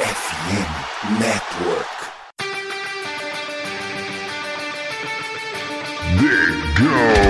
FM Network. They go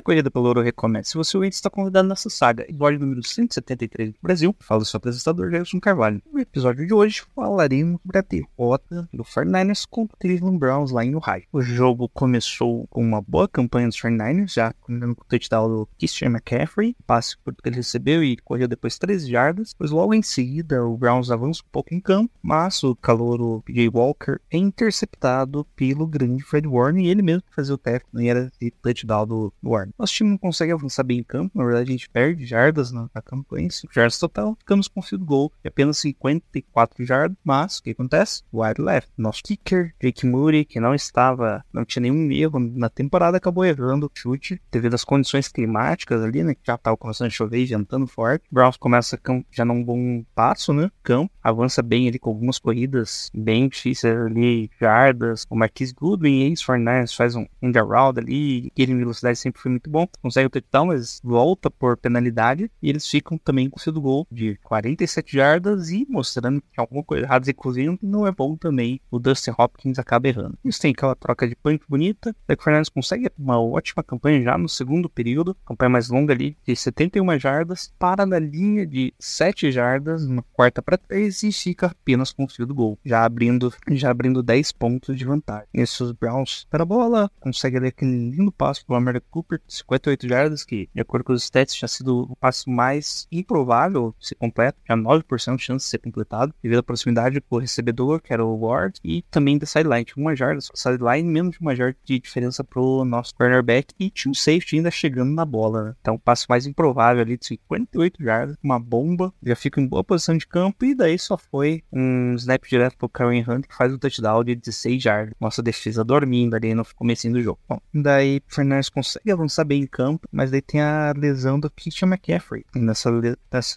A corrida pelo ouro recomeça. Se você ouvinte está convidado nessa saga, episódio número 173 do Brasil, fala seu apresentador Gelson Carvalho. No episódio de hoje falaremos sobre a derrota do 49ers contra o Cleveland Browns lá em Ohio. O jogo começou com uma boa campanha dos 49ers, já com o touchdown do Christian McCaffrey, passe que ele recebeu e correu depois 13 jardas. Pois logo em seguida o Browns avança um pouco em campo, mas o calouro PJ Walker é interceptado pelo grande Fred Warner e ele mesmo fazia o tackle, não era esse touchdown do Warner. Nosso time não consegue avançar bem em campo, na verdade a gente perde jardas na, na campanha, 5 jardas total, ficamos com field goal de apenas 54 jardas, mas o que acontece? Wide left. Nosso kicker, Jake Moody, que não estava, não tinha nenhum erro na temporada, acabou errando o chute devido às condições climáticas ali, né, que já estava começando a chover e ventando forte. Browns começa já num bom passo, né, campo, avança bem ali com algumas corridas bem difíceis ali, jardas, o Marquis Goodwin, ex-49ers, faz um end around ali, ele em velocidade sempre foi muito bom, consegue o touchdown, mas volta por penalidade. E eles ficam também com o field goal de 47 jardas e mostrando que alguma coisa errada, inclusive não é bom também, o Dustin Hopkins acaba errando. Isso tem aquela troca de punch bonita, o Fernandes consegue uma ótima campanha já no segundo período, campanha mais longa ali de 71 jardas, para na linha de 7 jardas, uma quarta para 3 e fica apenas com o field goal, já abrindo, já abrindo 10 pontos de vantagem. Esses Browns para a bola, consegue ali aquele lindo passo pro América Cooper, 58 jardas, que de acordo com os stats tinha sido o passo mais improvável de ser completo, tinha 9% de chance de ser completado, devido à proximidade com o recebedor, que era o Ward, e também da sideline, tinha uma jarda, só sideline, menos de uma jarda de diferença pro nosso cornerback, e tinha um safety ainda chegando na bola, né? Então o passo mais improvável ali de 58 jardas, uma bomba, já fica em boa posição de campo, e daí só foi um snap direto pro Karen Hunt, que faz o touchdown de 16 jardas. Nossa defesa dormindo ali no comecinho do jogo. Bom, daí Fernandes consegue avançar bem em campo, mas daí tem a lesão do Christian McCaffrey. Nessa,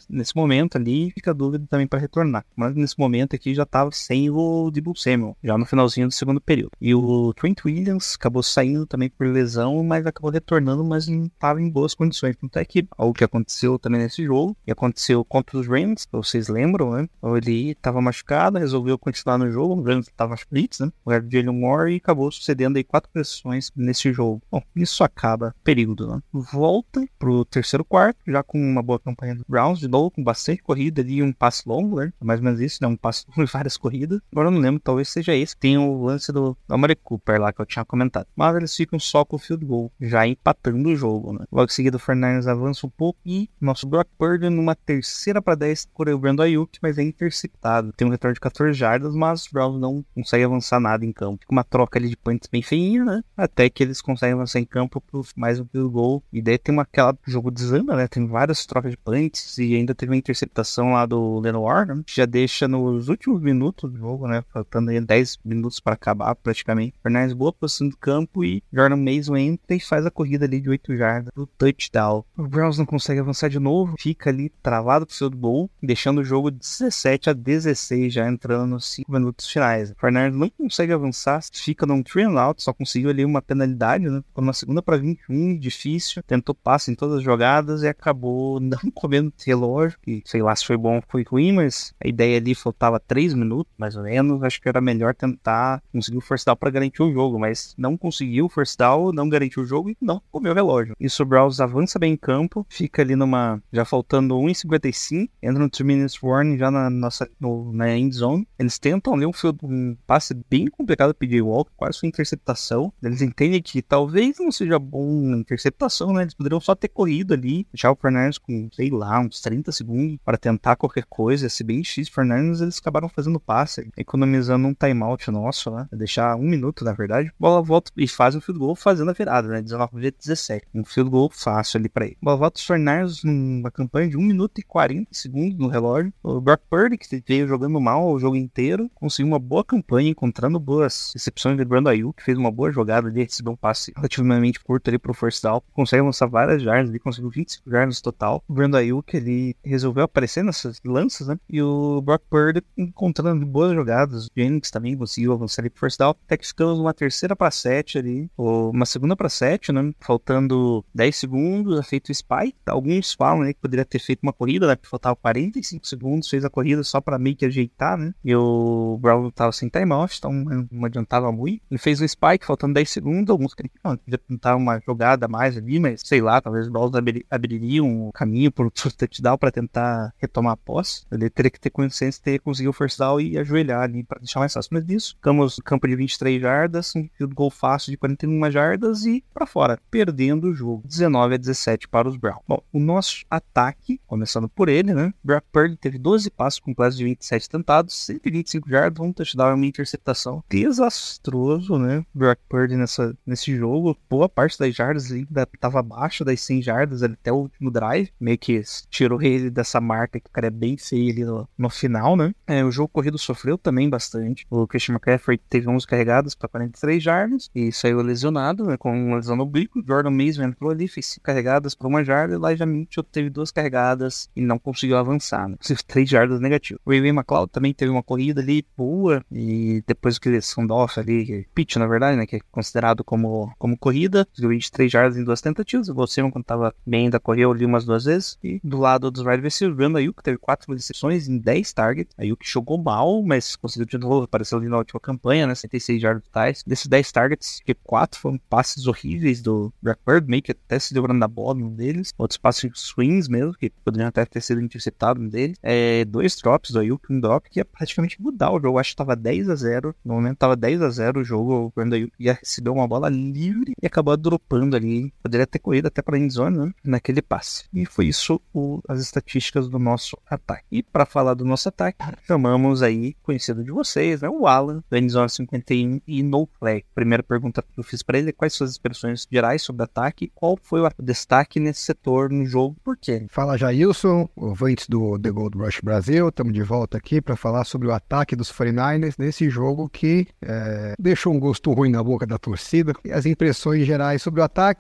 nesse momento ali, fica dúvida também para retornar. Mas nesse momento aqui já estava sem o Debo Samuel, já no finalzinho do segundo período. E o Trent Williams acabou saindo também por lesão, mas acabou retornando, mas não estava em boas condições. Então é que algo que aconteceu também nesse jogo, e aconteceu contra os Rams, vocês lembram, né? Ele estava machucado, resolveu continuar no jogo, o Rams estava blitz, né? O Jalen Moore e acabou sucedendo aí quatro pressões nesse jogo. Bom, isso acaba período, né? Volta pro terceiro quarto, já com uma boa campanha do Browns, de novo, com bastante corrida e um passe longo, né? Mais ou menos isso, né? Um passe longo e várias corridas. Agora eu não lembro, talvez seja esse. Tem o lance do Amari Cooper lá que eu tinha comentado. Mas eles ficam só com o field goal, já empatando o jogo, né? Logo em seguida o Fernandes avança um pouco e nosso Brock Purdy numa terceira para 10 correu o Brandon Ayuk, mas é interceptado. Tem um retorno de 14 jardas, mas os Browns não conseguem avançar nada em campo. Fica uma troca ali de punts bem feinha, né? Até que eles conseguem avançar em campo pro mais field goal. E daí tem uma, aquela jogo desanda, né? Tem várias trocas de punts e ainda teve uma interceptação lá do Lenoir, né? Já deixa nos últimos minutos do jogo, né? Faltando aí 10 minutos para acabar praticamente. Fernandes boa posição do campo e Jordan Mason entra e faz a corrida ali de 8 jardas do touchdown. O Browns não consegue avançar de novo, fica ali travado pro field goal, deixando o jogo 17 a 16, já entrando nos 5 minutos finais. O Fernandes não consegue avançar, fica num three out, só conseguiu ali uma penalidade, né? Ficou numa segunda para 21, difícil, tentou passe em todas as jogadas e acabou não comendo relógio, que sei lá se foi bom ou foi ruim, mas a ideia ali faltava 3 minutos, mais ou menos, acho que era melhor tentar conseguir o first down para garantir o jogo, mas não conseguiu o first down, não garantiu o jogo e não comeu o relógio. Isso o Browns avança bem em campo, fica ali numa, já faltando 1,55, entra no 2 minutes warning já na nossa, no, na end zone, eles tentam ali um, field, um passe bem complicado PJ Walker, quase foi interceptação, eles entendem que talvez não seja bom interceptação, né, eles poderiam só ter corrido ali, deixar o Fernandes com, sei lá, uns 30 segundos para tentar qualquer coisa, ser bem difícil. Fernandes, eles acabaram fazendo passe, economizando um timeout nosso, né? Deixar um minuto, na verdade. Bola volta e faz o field goal fazendo a virada, né? 19 a 17. Um field goal fácil ali para ele. Bola volta os Fernandes numa campanha de 1 minuto e 40 segundos no relógio. O Brock Purdy, que veio jogando mal o jogo inteiro, conseguiu uma boa campanha, encontrando boas recepções de Brando Ayuk, que fez uma boa jogada ali, recebeu um passe relativamente curto ali pro first down, consegue avançar várias jardas, ele conseguiu 25 jardas total. O Brandon Ayuk, ele resolveu aparecer nessas lanças, né? E o Brock Purdy encontrando boas jogadas. O Jennings também conseguiu avançar ali pro first down. Até que ficamos numa terceira para sete ali, ou uma segunda para sete, né? Faltando 10 segundos, é feito o spy. Alguns falam né, que poderia ter feito uma corrida, né? Porque faltava 45 segundos, fez a corrida só para meio que ajeitar, né? E o Brown tava sem timeout, então não adiantava muito. Ele fez o spike, faltando 10 segundos. Alguns ah, podia tentar uma jogada a mais ali, mas sei lá, talvez o Browns abri abririam o caminho pro touchdown para tentar retomar a posse. Ele teria que ter consciência de ter conseguido o first down e ajoelhar ali para deixar mais fácil. Mas disso, ficamos no campo de 23 jardas, um field goal fácil de 41 jardas e para fora, perdendo o jogo. 19 a 17 para os Browns. Bom, o nosso ataque, começando por ele, né? Brock Purdy teve 12 passos completos de 27 tentados, 125 jardas, um touchdown e uma interceptação. Desastroso, né? Brock Purdy nessa, nesse jogo. Boa parte das jardas ainda estava abaixo das 100 jardas até o último drive. Meio que tirou ele dessa marca que o cara é bem feio ali no, no final, né? É, o jogo corrido sofreu também bastante. O Christian McCaffrey teve 11 carregadas para 43 jardas e saiu lesionado, né? Com uma lesão no oblíquo. Jordan Mason entrou ali, fez 5 carregadas para uma jarda. E Elijah Mitchell teve duas carregadas e não conseguiu avançar, né? 3 jardas negativo. O Ray McLeod também teve uma corrida ali boa e depois que ele Sundoff ali, pitch na verdade, né? Que é considerado como, como corrida. 23 jardas em duas tentativas. O Bolsema, quando tava bem, ainda correu ali umas duas vezes. E do lado dos wide receivers, o Brandon Ayuk teve 4 recepções em 10 targets. Ayuk jogou mal, mas conseguiu de novo. Apareceu ali na última campanha, né? 106 jardas totais. Desses 10 targets, que 4 foram passes horríveis do Blackbird, meio que até se deu na bola um deles. Outros passes swings mesmo, que poderiam até ter sido interceptado um deles. É, dois drops do Ayuk, um drop que ia praticamente mudar o jogo. Acho que tava 10 a 0 No momento tava 10 a 0 o jogo. O Brandon Ayuk ia receber uma bola livre e acabou dropando ali. Poderia ter corrido até para a endzone, né? Naquele passe. E foi isso o, as estatísticas do nosso ataque. E para falar do nosso ataque, chamamos aí, conhecido de vocês, né? O Alan, da endzone 51 e No Flag. Primeira pergunta que eu fiz para ele é quais suas expressões gerais sobre o ataque qual foi o destaque nesse setor no jogo, por quê? Fala Jailson, ouvintes do The Gold Rush Brasil, estamos de volta aqui para falar sobre o ataque dos 49ers nesse jogo que é, deixou um gosto ruim na boca da torcida. E as impressões gerais sobre o ataque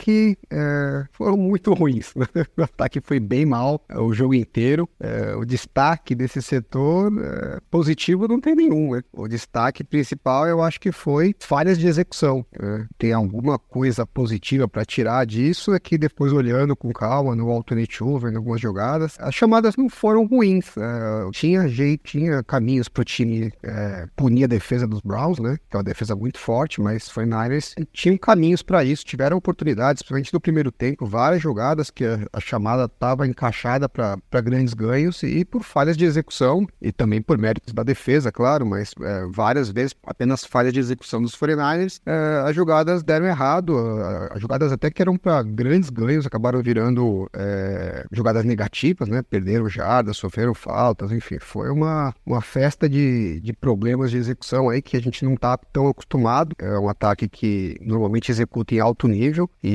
é, foram muito ruins. o ataque foi bem mal o jogo inteiro. É, o destaque desse setor é, positivo não tem nenhum. Né? O destaque principal eu acho que foi falhas de execução. É, tem alguma coisa positiva para tirar disso é que depois olhando com calma no alternate over, em algumas jogadas, as chamadas não foram ruins. É, tinha jeito, tinha caminhos para o time é, punir a defesa dos Browns, né? Que é uma defesa muito forte, mas foi Niners tinham caminhos para isso, tiveram oportunidades, principalmente no primeiro tempo, várias jogadas que a, a chamada estava encaixada para grandes ganhos e por falhas de execução e também por méritos da defesa, claro, mas é, várias vezes apenas falhas de execução dos 49ers, é, as jogadas deram errado, as jogadas até que eram para grandes ganhos, acabaram virando é, jogadas negativas, né? Perderam jardas, sofreram faltas, enfim, foi uma, uma festa de, de problemas de execução aí que a gente não está tão acostumado. É um ataque que normalmente executa em alto nível e,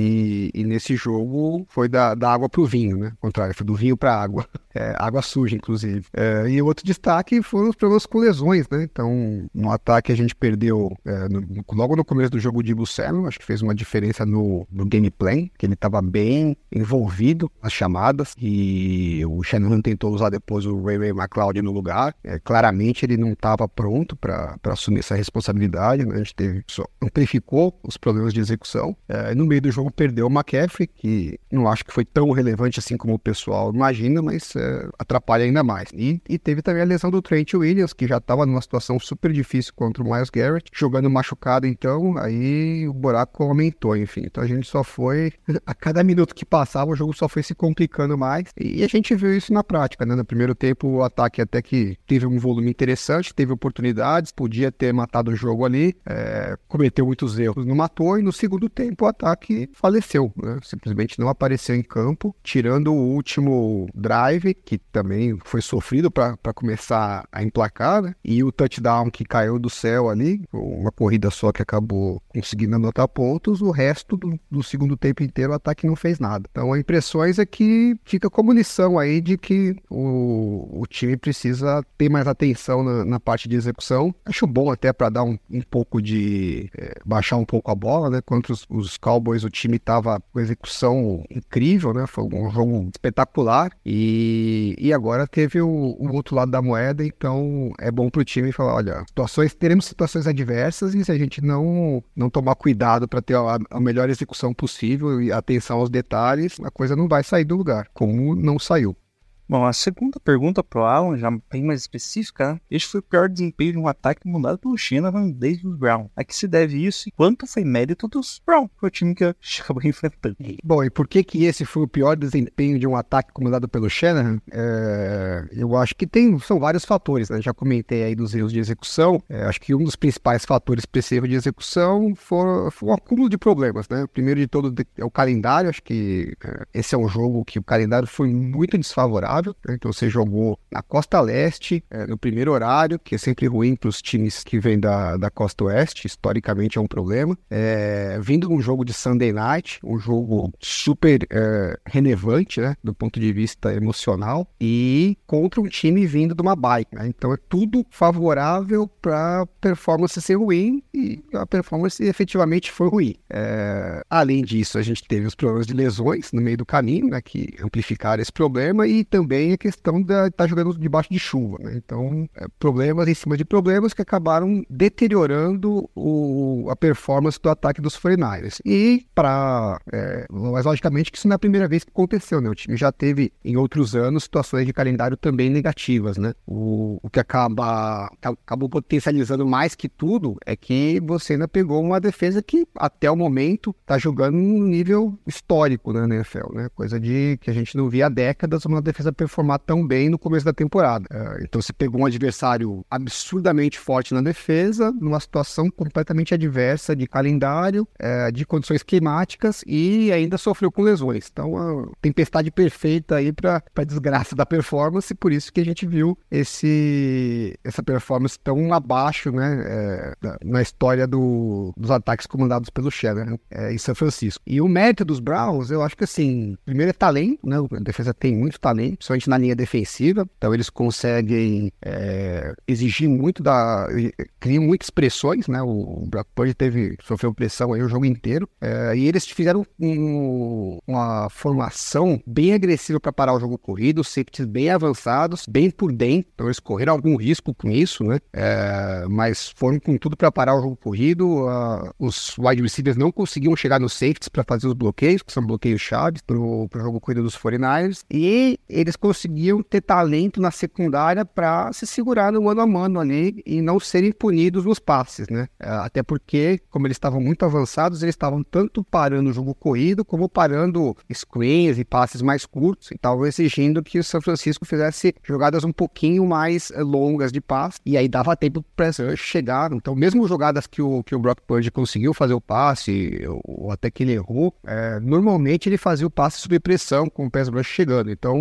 e nesse jogo foi da, da água para o vinho, né? Ao contrário, foi do vinho para a água. É, água suja, inclusive. É, e outro destaque foram os problemas com lesões, né? Então, no ataque a gente perdeu é, no, logo no começo do jogo de Samuel, acho que fez uma diferença no, no gameplay, que ele estava bem envolvido nas chamadas e o Shanahan tentou usar depois o Ray Ray McLeod no lugar. É, claramente ele não estava pronto para assumir essa responsabilidade, né? A gente teve, só amplificou os problemas de execução. É, no meio do jogo perdeu o McCaffrey, que não acho que foi tão relevante assim como o pessoal imagina, mas é, atrapalha ainda mais. E, e, teve também a lesão do Trent Williams, que já estava numa situação super difícil contra o Miles Garrett, jogando machucado, então aí o buraco aumentou, enfim. Então a gente só foi, a cada minuto que passava, o jogo só foi se complicando mais. E a gente viu isso na prática, né? No primeiro tempo, o ataque até que teve um volume interessante, teve oportunidades, podia ter matado o jogo ali, é, cometeu muitos erros, não matou, e no segundo tempo o ataque faleceu, né? Simplesmente não apareceu em campo, tirando o último drive, que também foi sofrido para começar a emplacar, né? E o touchdown que caiu do céu ali, uma corrida só que acabou conseguindo anotar pontos, o resto do, do segundo tempo inteiro o ataque não fez nada. Então a impressões é que fica como lição aí de que o, o time precisa ter mais atenção na, na parte de execução. Acho bom até para dar um, um pouco de. É, baixar um pouco a bola, né? Contra os, os Cowboys, o time time estava com execução incrível, né? Foi um jogo espetacular e, e agora teve o, o outro lado da moeda, então é bom para o time falar, olha, situações, teremos situações adversas e se a gente não, não tomar cuidado para ter a, a melhor execução possível e atenção aos detalhes, a coisa não vai sair do lugar, como não saiu. Bom, a segunda pergunta pro Alan, já bem mais específica, né? Este foi o pior desempenho de um ataque mandado pelo Shanahan desde os Brown. A que se deve isso e quanto foi mérito dos Brown, o time que acabou enfrentando. Bom, e por que que esse foi o pior desempenho de um ataque comandado pelo Shanahan? É, eu acho que tem, são vários fatores, né? Já comentei aí dos erros de execução. É, acho que um dos principais fatores para esse erro de execução foi, foi um acúmulo de problemas, né? O primeiro de todo é o calendário. Acho que é, esse é um jogo que o calendário foi muito desfavorável. Né? Então você jogou na costa leste, é, no primeiro horário, que é sempre ruim para os times que vêm da, da costa oeste, historicamente é um problema. É, vindo um jogo de Sunday Night, um jogo super é, relevante, né? Do ponto de vista emocional, e contra um time vindo de uma bike. Né? Então é tudo favorável para performance ser ruim e a performance efetivamente foi ruim. É, além disso, a gente teve os problemas de lesões no meio do caminho, né? Que amplificaram esse problema e também também a questão de estar tá jogando debaixo de chuva. Né? Então, é, problemas em cima de problemas que acabaram deteriorando o, a performance do ataque dos 49ers. E, para. É, mas, logicamente, que isso não é a primeira vez que aconteceu. Né? O time já teve, em outros anos, situações de calendário também negativas. Né? O, o que acaba acabou potencializando mais que tudo é que você ainda pegou uma defesa que, até o momento, está jogando num nível histórico na NFL. Né? Coisa de que a gente não via há décadas uma defesa performar tão bem no começo da temporada. É, então você pegou um adversário absurdamente forte na defesa, numa situação completamente adversa de calendário, é, de condições climáticas e ainda sofreu com lesões. Então, a tempestade perfeita aí para a desgraça da performance, por isso que a gente viu esse, essa performance tão abaixo né, é, na história do, dos ataques comandados pelo Shanahan é, em São Francisco. E o mérito dos Browns, eu acho que assim, primeiro é talento, né? A defesa tem muito talento, principalmente na linha defensiva. Então eles conseguem é, exigir muito da. criam muitas pressões, né? O, Brock Purdy teve, sofreu pressão aí o jogo inteiro. É, e eles fizeram um, uma formação bem agressiva para parar o jogo corrido, safeties bem avançados, bem por dentro. Então eles correram algum risco com isso, né? É, mas foram com tudo para parar o jogo corrido. Os wide receivers não conseguiam chegar nos safeties para fazer os bloqueios, que são bloqueios chaves para o jogo corrido dos 49ers. E eles conseguiam ter talento na secundária para se segurar no mano a mano ali e não serem punidos nos passes, né? É, até porque, como eles estavam muito avançados, eles estavam tanto parando o jogo corrido como parando screens e passes mais curtos e estavam exigindo que o São Francisco fizesse jogadas um pouquinho mais eh, longas de passe e aí dava tempo para chegar. Então, mesmo jogadas que o, que o Brock Purdy conseguiu fazer o passe ou, até que ele errou, é, normalmente ele fazia o passe sob pressão com o pass rush chegando. Então,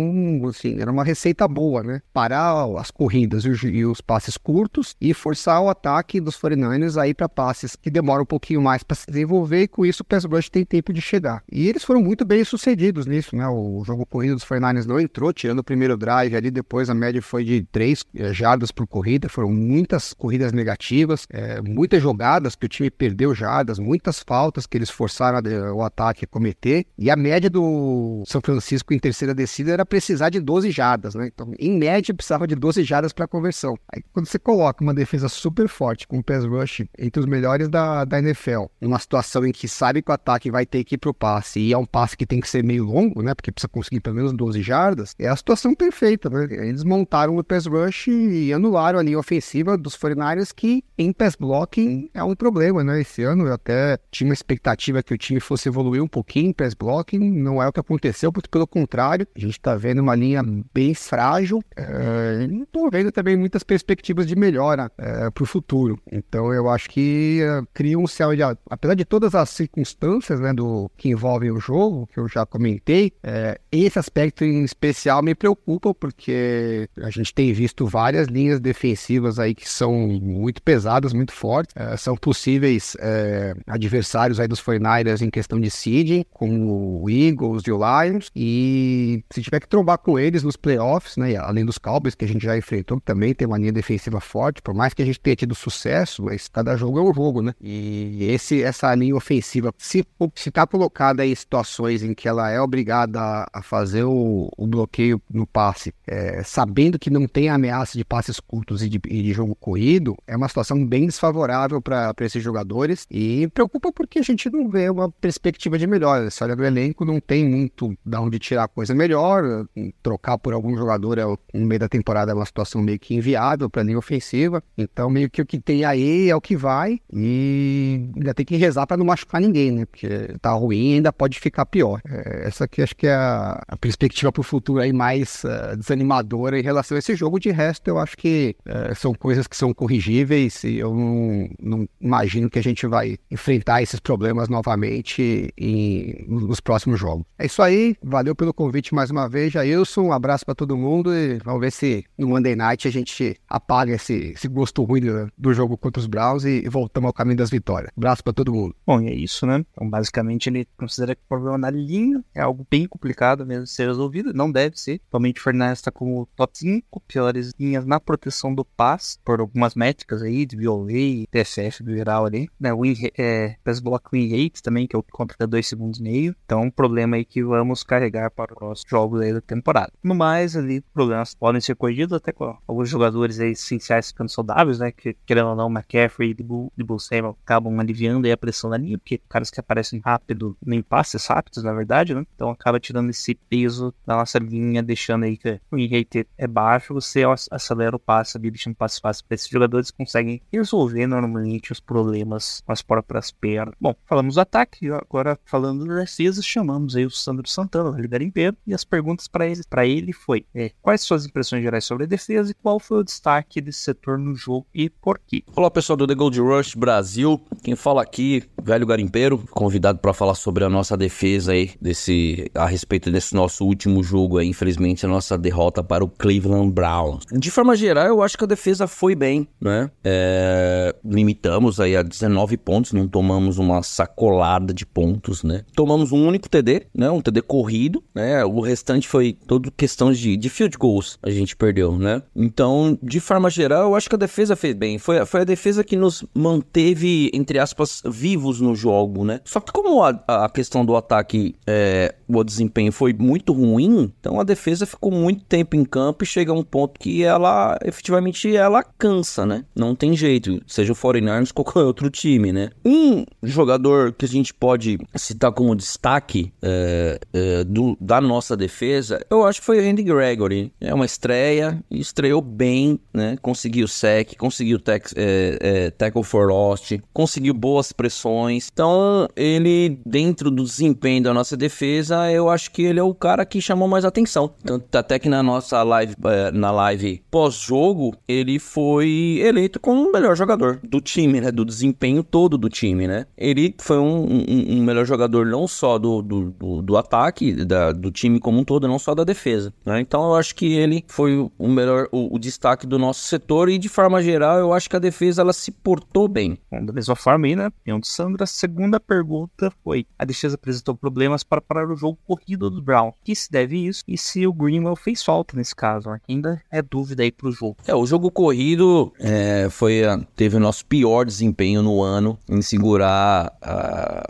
assim, era uma receita boa, né? Parar as corridas e os, passes curtos e forçar o ataque dos 49ers aí para passes que demoram um pouquinho mais para se desenvolver e com isso o pass rush tem tempo de chegar. E eles foram muito bem sucedidos nisso, né? O jogo corrido dos 49ers não entrou, tirando o primeiro drive ali, depois a média foi de 3 é, jardas por corrida, foram muitas corridas negativas, é, muitas jogadas que o time perdeu jardas, muitas faltas que eles forçaram o ataque a cometer, e a média do São Francisco em terceira descida era precisar de 12 jardas, né? Então, em média, precisava de 12 jardas para conversão. Aí, quando você coloca uma defesa super forte, com um pass rush entre os melhores da, da NFL, numa situação em que sabe que o ataque vai ter que ir pro passe, e é um passe que tem que ser meio longo, né? Porque precisa conseguir pelo menos 12 jardas, é a situação perfeita, né? Eles montaram o pass rush e anularam a linha ofensiva dos 49ers, que em pass blocking é um problema, né? Esse ano eu até tinha uma expectativa que o time fosse evoluir um pouquinho em pass blocking, não é o que aconteceu, porque pelo contrário, a gente tá vendo uma linha bem frágil. É, não vendo também muitas perspectivas de melhora é, para o futuro. Então eu acho que é, cria um céu de. Apesar de todas as circunstâncias né, do, que envolvem o jogo, que eu já comentei, é, esse aspecto em especial me preocupa, porque a gente tem visto várias linhas defensivas aí que são muito pesadas, muito fortes. É, são possíveis é, adversários aí dos 49ers em questão de seeding, como o Eagles e o Lions. E se tiver que trombar com eles nos playoffs, né? Além dos Cowboys, que a gente já enfrentou, que também tem uma linha defensiva forte, por mais que a gente tenha tido sucesso, mas cada jogo é um jogo, né? E esse, essa linha ofensiva, se está colocada em situações em que ela é obrigada a, a fazer o, o, bloqueio no passe, é, sabendo que não tem ameaça de passes curtos e de, e de jogo corrido, é uma situação bem desfavorável para esses jogadores e preocupa porque a gente não vê uma perspectiva de melhora. Se olha do elenco, não tem muito da onde tirar coisa melhor, trocar por algum jogador é, no meio da temporada é uma situação meio que inviável para a linha ofensiva, então meio que o que tem aí é o que vai e ainda tem que rezar para não machucar ninguém, né? Porque tá ruim e ainda pode ficar pior. É, essa aqui acho que é a, a perspectiva para o futuro aí mais uh, desanimadora em relação a esse jogo. De resto, eu acho que uh, são coisas que são corrigíveis e eu não, não, imagino que a gente vai enfrentar esses problemas novamente em, nos próximos jogos. É isso aí, valeu pelo convite mais uma vez, Jailson. Um abraço para todo mundo e vamos ver se no Monday Night a gente apaga esse, esse gosto ruim do, do jogo contra os Browns e, e voltamos ao caminho das vitórias. Abraço para todo mundo. Bom, e é isso, né? Então, basicamente, ele considera que o problema na linha é algo bem complicado mesmo de ser resolvido. Não deve ser. Atualmente, o Fernandes está como top 5 piores linhas na proteção do pass, por algumas métricas aí, de VOA TFF geral ali. Né? Win, é, pass block win rate também, que é o que conta 2 segundos e meio. Então, um problema aí que vamos carregar para os jogos aí da temporada. No mais, ali, problemas podem ser corrigidos até com alguns jogadores aí essenciais ficando saudáveis, né? Que, querendo ou não, McCaffrey e Debo Samuel acabam aliviando aí a pressão da linha, porque caras que aparecem rápido, nem passes rápidos, na verdade, né? Então acaba tirando esse peso da nossa linha, deixando aí que o rate é baixo, você acelera o passe, ali, deixando o passe fácil para esses jogadores conseguem resolver normalmente os problemas com as próprias pernas. Bom, falamos do ataque, agora falando da defesa, chamamos aí o Sandro Santana, o garimpeiro, e as perguntas para ele, pra ele foi: é, quais suas impressões gerais sobre a defesa e qual foi o destaque desse setor no jogo e por quê? Olá pessoal do The Gold Rush Brasil, quem fala aqui, velho garimpeiro, convidado para falar sobre a nossa defesa aí, desse, a respeito desse nosso último jogo aí, infelizmente a nossa derrota para o Cleveland Browns. De forma geral, eu acho que a defesa foi bem, né? É, limitamos aí a 19 pontos, não tomamos uma sacolada de pontos, né? Tomamos um único TD, né? Um TD corrido, né? O restante foi todo questão de, de field goals, a gente perdeu, né? Então, de forma geral, eu acho que a defesa fez bem. Foi, foi a defesa que nos manteve, entre aspas, vivos no jogo, né? Só que como a, a questão do ataque, é, o desempenho foi muito ruim, então a defesa ficou muito tempo em campo e chega a um ponto que ela, efetivamente, ela cansa, né? Não tem jeito, seja o 49ers ou qualquer outro time, né? Um jogador que a gente pode citar como destaque é, é, do, da nossa defesa, eu acho que foi o Andy Gregory. É uma estreia, estreou bem, né? Conseguiu sec, conseguiu tec, é, é, tackle for lost, conseguiu boas pressões. Então, ele, dentro do desempenho da nossa defesa, eu acho que ele é o cara que chamou mais atenção. Tanto até que na nossa live, é, na live pós-jogo, ele foi eleito como o melhor jogador do time, né? Do desempenho todo do time, né? Ele foi um, um, um melhor jogador não só do, do, do, do ataque, da, do time como um todo, não só da defesa. Né? Então eu acho que ele foi o melhor, o, o, destaque do nosso setor e de forma geral eu acho que a defesa ela se portou bem. Bom, da mesma forma aí, né? De Sandra, a segunda pergunta foi: a defesa apresentou problemas para parar o jogo corrido dos Brown. Que se deve isso e se o Greenwell fez falta nesse caso? Né? Ainda é dúvida aí pro jogo. É, o jogo corrido é, foi teve o nosso pior desempenho no ano em segurar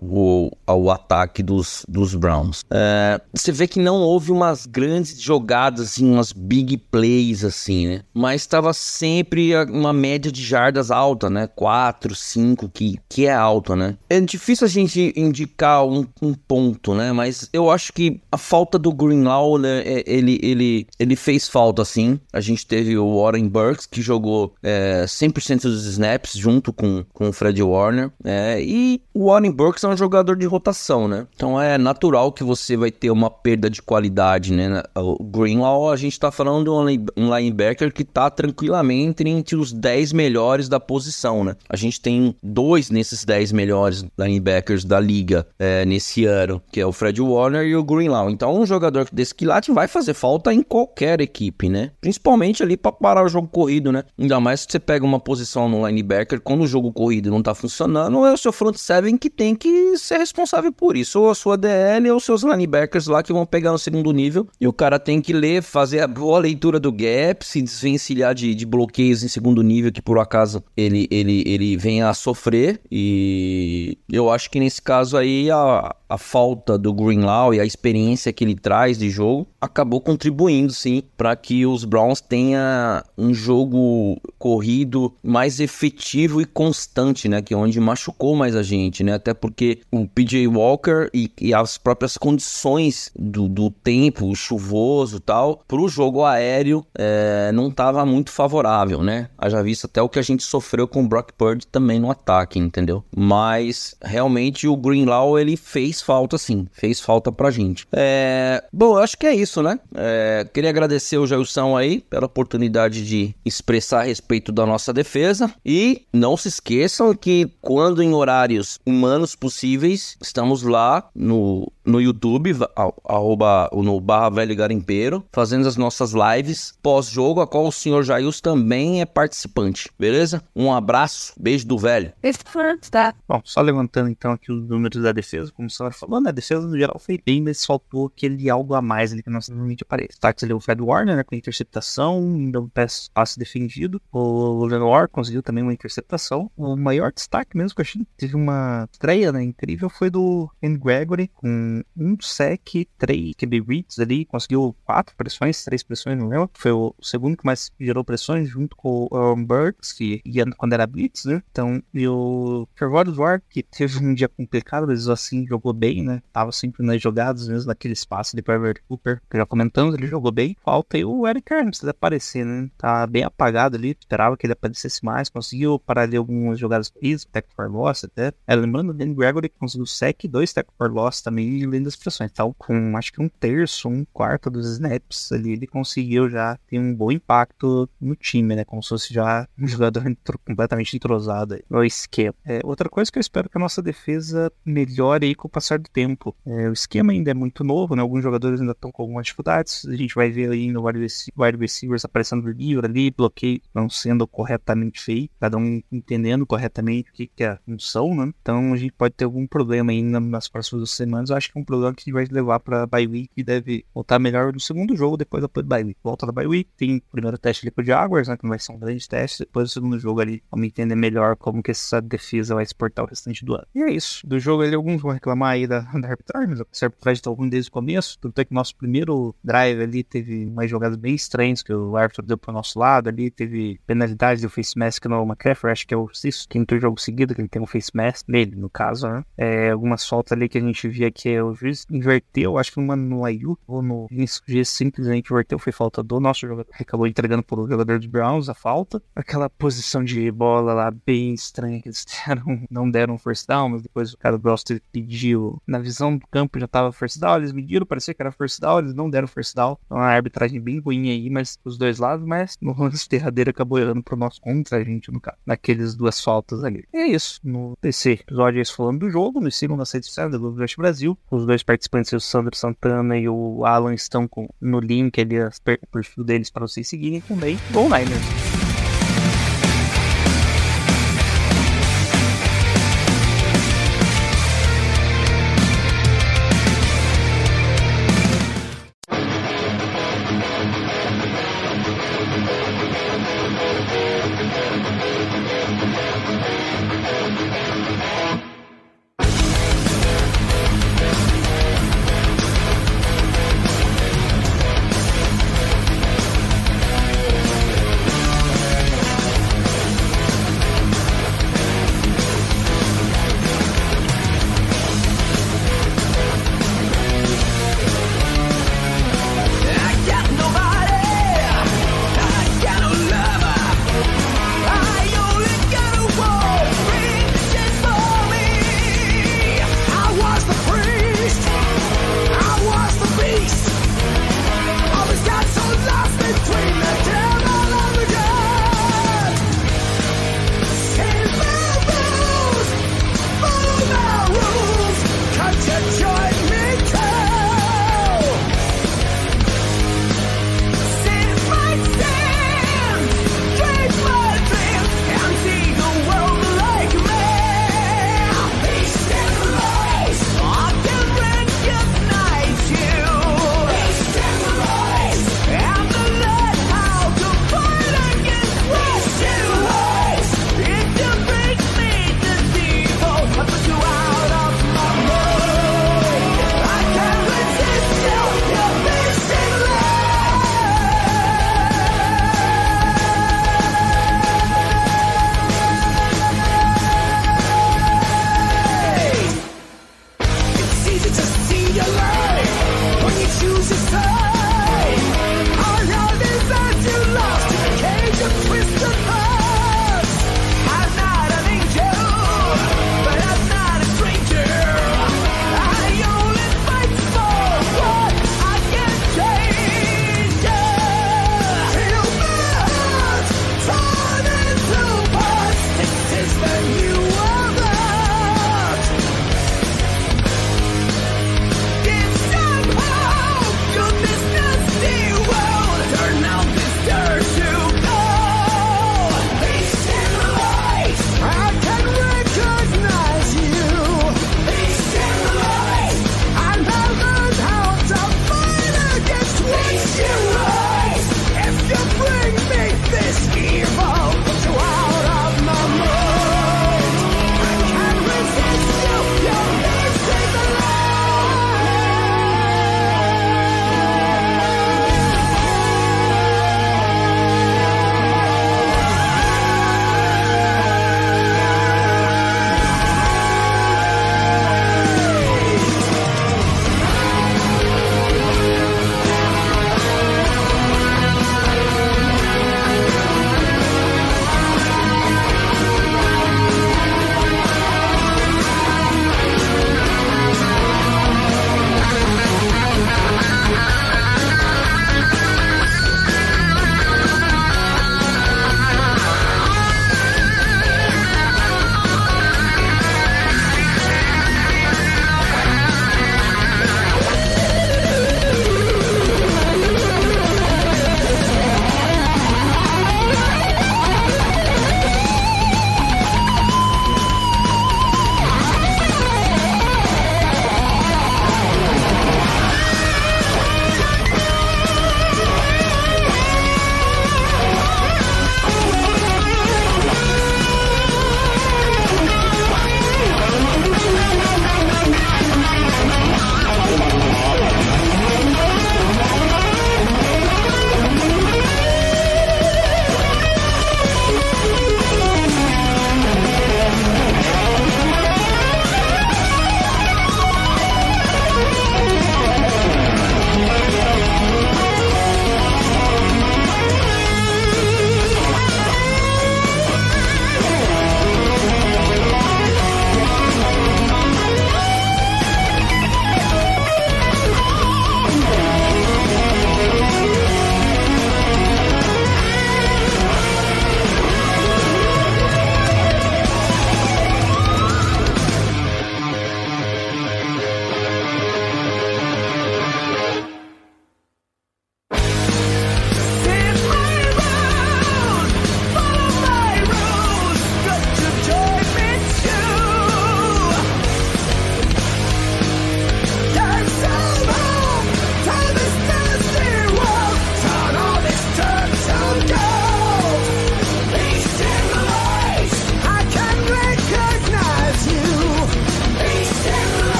o, o ataque dos, dos Browns. É, você vê que não houve umas grandes jogadas, assim, umas big plays, assim, né? Mas estava sempre uma média de jardas alta, né? 4, 5, que, que é alta, né? É difícil a gente indicar um, um ponto, né? Mas eu acho que a falta do Greenlaw, né? É, ele, ele, ele fez falta, assim. A gente teve o Warren Burks, que jogou é, 100% dos snaps junto com, com o Fred Warner. É, e o Warren Burks é um jogador de rotação, né? Então é natural que você vai ter uma perda de qualidade, né? O Greenlaw, a gente tá falando de um linebacker que tá tranquilamente entre os 10 melhores da posição, né? A gente tem dois nesses 10 melhores linebackers da liga é, nesse ano, que é o Fred Warner e o Greenlaw. Então um jogador desse quilate vai fazer falta em qualquer equipe, né? Principalmente ali para parar o jogo corrido, né? Ainda mais que você pega uma posição no linebacker quando o jogo corrido não tá funcionando, é o seu front seven que tem que ser responsável por isso, ou a sua DL ou seus linebackers lá que vão pegar no segundo nível o cara tem que ler, fazer a boa leitura do gap, se desvencilhar de, de bloqueios em segundo nível que por acaso ele, ele, ele venha a sofrer. E eu acho que nesse caso aí a, a falta do Greenlaw e a experiência que ele traz de jogo acabou contribuindo sim para que os Browns tenha um jogo corrido mais efetivo e constante, né, que é onde machucou mais a gente, né, até porque o PJ Walker e, e as próprias condições do, do tempo chuvoso tal para o jogo aéreo é, não estava muito favorável, né, haja visto até o que a gente sofreu com o Brock Purdy também no ataque, entendeu? Mas realmente o Greenlaw ele fez falta sim, fez falta pra gente. É, bom, eu acho que é isso, né? É, queria agradecer o Jailson aí pela oportunidade de expressar a respeito da nossa defesa e não se esqueçam que quando em horários humanos possíveis, estamos lá no no YouTube, arroba, no barra velho garimpeiro, fazendo as nossas lives pós-jogo, a qual o senhor Jails também é participante, beleza? Um abraço, beijo do velho. Stuff. Bom, só levantando então aqui os números da defesa, como o senhor falou, né? A defesa no geral foi bem, mas faltou aquele algo a mais ali que nós normalmente aparece. Destaques ali o Fred Warner, né? Com interceptação, ainda um passe, passe defendido. O Lenoir conseguiu também uma interceptação. O maior destaque mesmo que eu achei que teve uma estreia, né? Incrível foi do Ken Gregory, com um sec, três QB reads ali, conseguiu quatro pressões, três pressões, não lembro. Foi o segundo que mais gerou pressões, junto com o Burks, que ia quando era blitz, né? Então, e o Trevor Duarte, que teve um dia complicado, mas assim, jogou bem, né? Tava sempre nas jogadas, mesmo naquele espaço de Trevor Cooper, que já comentamos, ele jogou bem. Falta aí o Eric de aparecer, né? Tá bem apagado ali, esperava que ele aparecesse mais, conseguiu parar ali algumas jogadas isso, tech for loss até. É, lembrando, o Dan Gregory conseguiu sec, dois tech for loss também, além das pressões. Então, com acho que um terço, um quarto dos snaps ali, ele conseguiu já ter um bom impacto no time, né? Como se fosse já um jogador entro- completamente entrosado aí no esquema. É, outra coisa que eu espero que a nossa defesa melhore aí com o passar do tempo. É, o esquema ainda é muito novo, né? Alguns jogadores ainda estão com algumas dificuldades. A gente vai ver aí no wide rece- wide receivers aparecendo livre ali, bloqueio não sendo corretamente feito, cada um entendendo corretamente o que, que é a função, né? Então a gente pode ter algum problema aí na- nas próximas semanas. Eu acho um problema que vai levar para bye week e deve voltar melhor no segundo jogo depois da bye week. Volta da bye week, tem o primeiro teste ali com o Jaguars, né? Que vai ser um grande teste. Depois do segundo jogo ali, vamos entender melhor como que essa defesa vai exportar o restante do ano. E é isso. Do jogo ali, alguns vão reclamar aí da, da arbitragem, mas a arbitragem tá ruim desde o começo. Tanto é que nosso primeiro drive ali teve umas jogadas bem estranhas que o árbitro deu pro nosso lado ali. Teve penalidade do face mask no McCaffrey, acho que é o sexto, quinto jogo seguido que ele tem um face mask nele, no caso, né? É, algumas faltas ali que a gente via que o juiz inverteu, acho que uma no Ayu ou no isso, o simplesmente inverteu, foi falta do nosso jogador, acabou entregando pro jogador dos Browns a falta. Aquela posição de bola lá bem estranha que eles deram, não deram first down, mas depois o cara do Browns pediu, na visão do campo já tava first down, eles mediram, parecia que era first down, eles não deram first down. Então a arbitragem bem ruim aí, mas os dois lados, mas no lance derradeiro acabou errando pro nosso contra a gente, no caso, naqueles duas faltas ali. E é isso, no TC episódio é isso falando do jogo, nos sigam nas do Globo Rush Brasil. Os dois participantes, o Sandro Santana e o Alan, estão com, no link ali, o perfil deles para vocês seguirem também. Go Niners!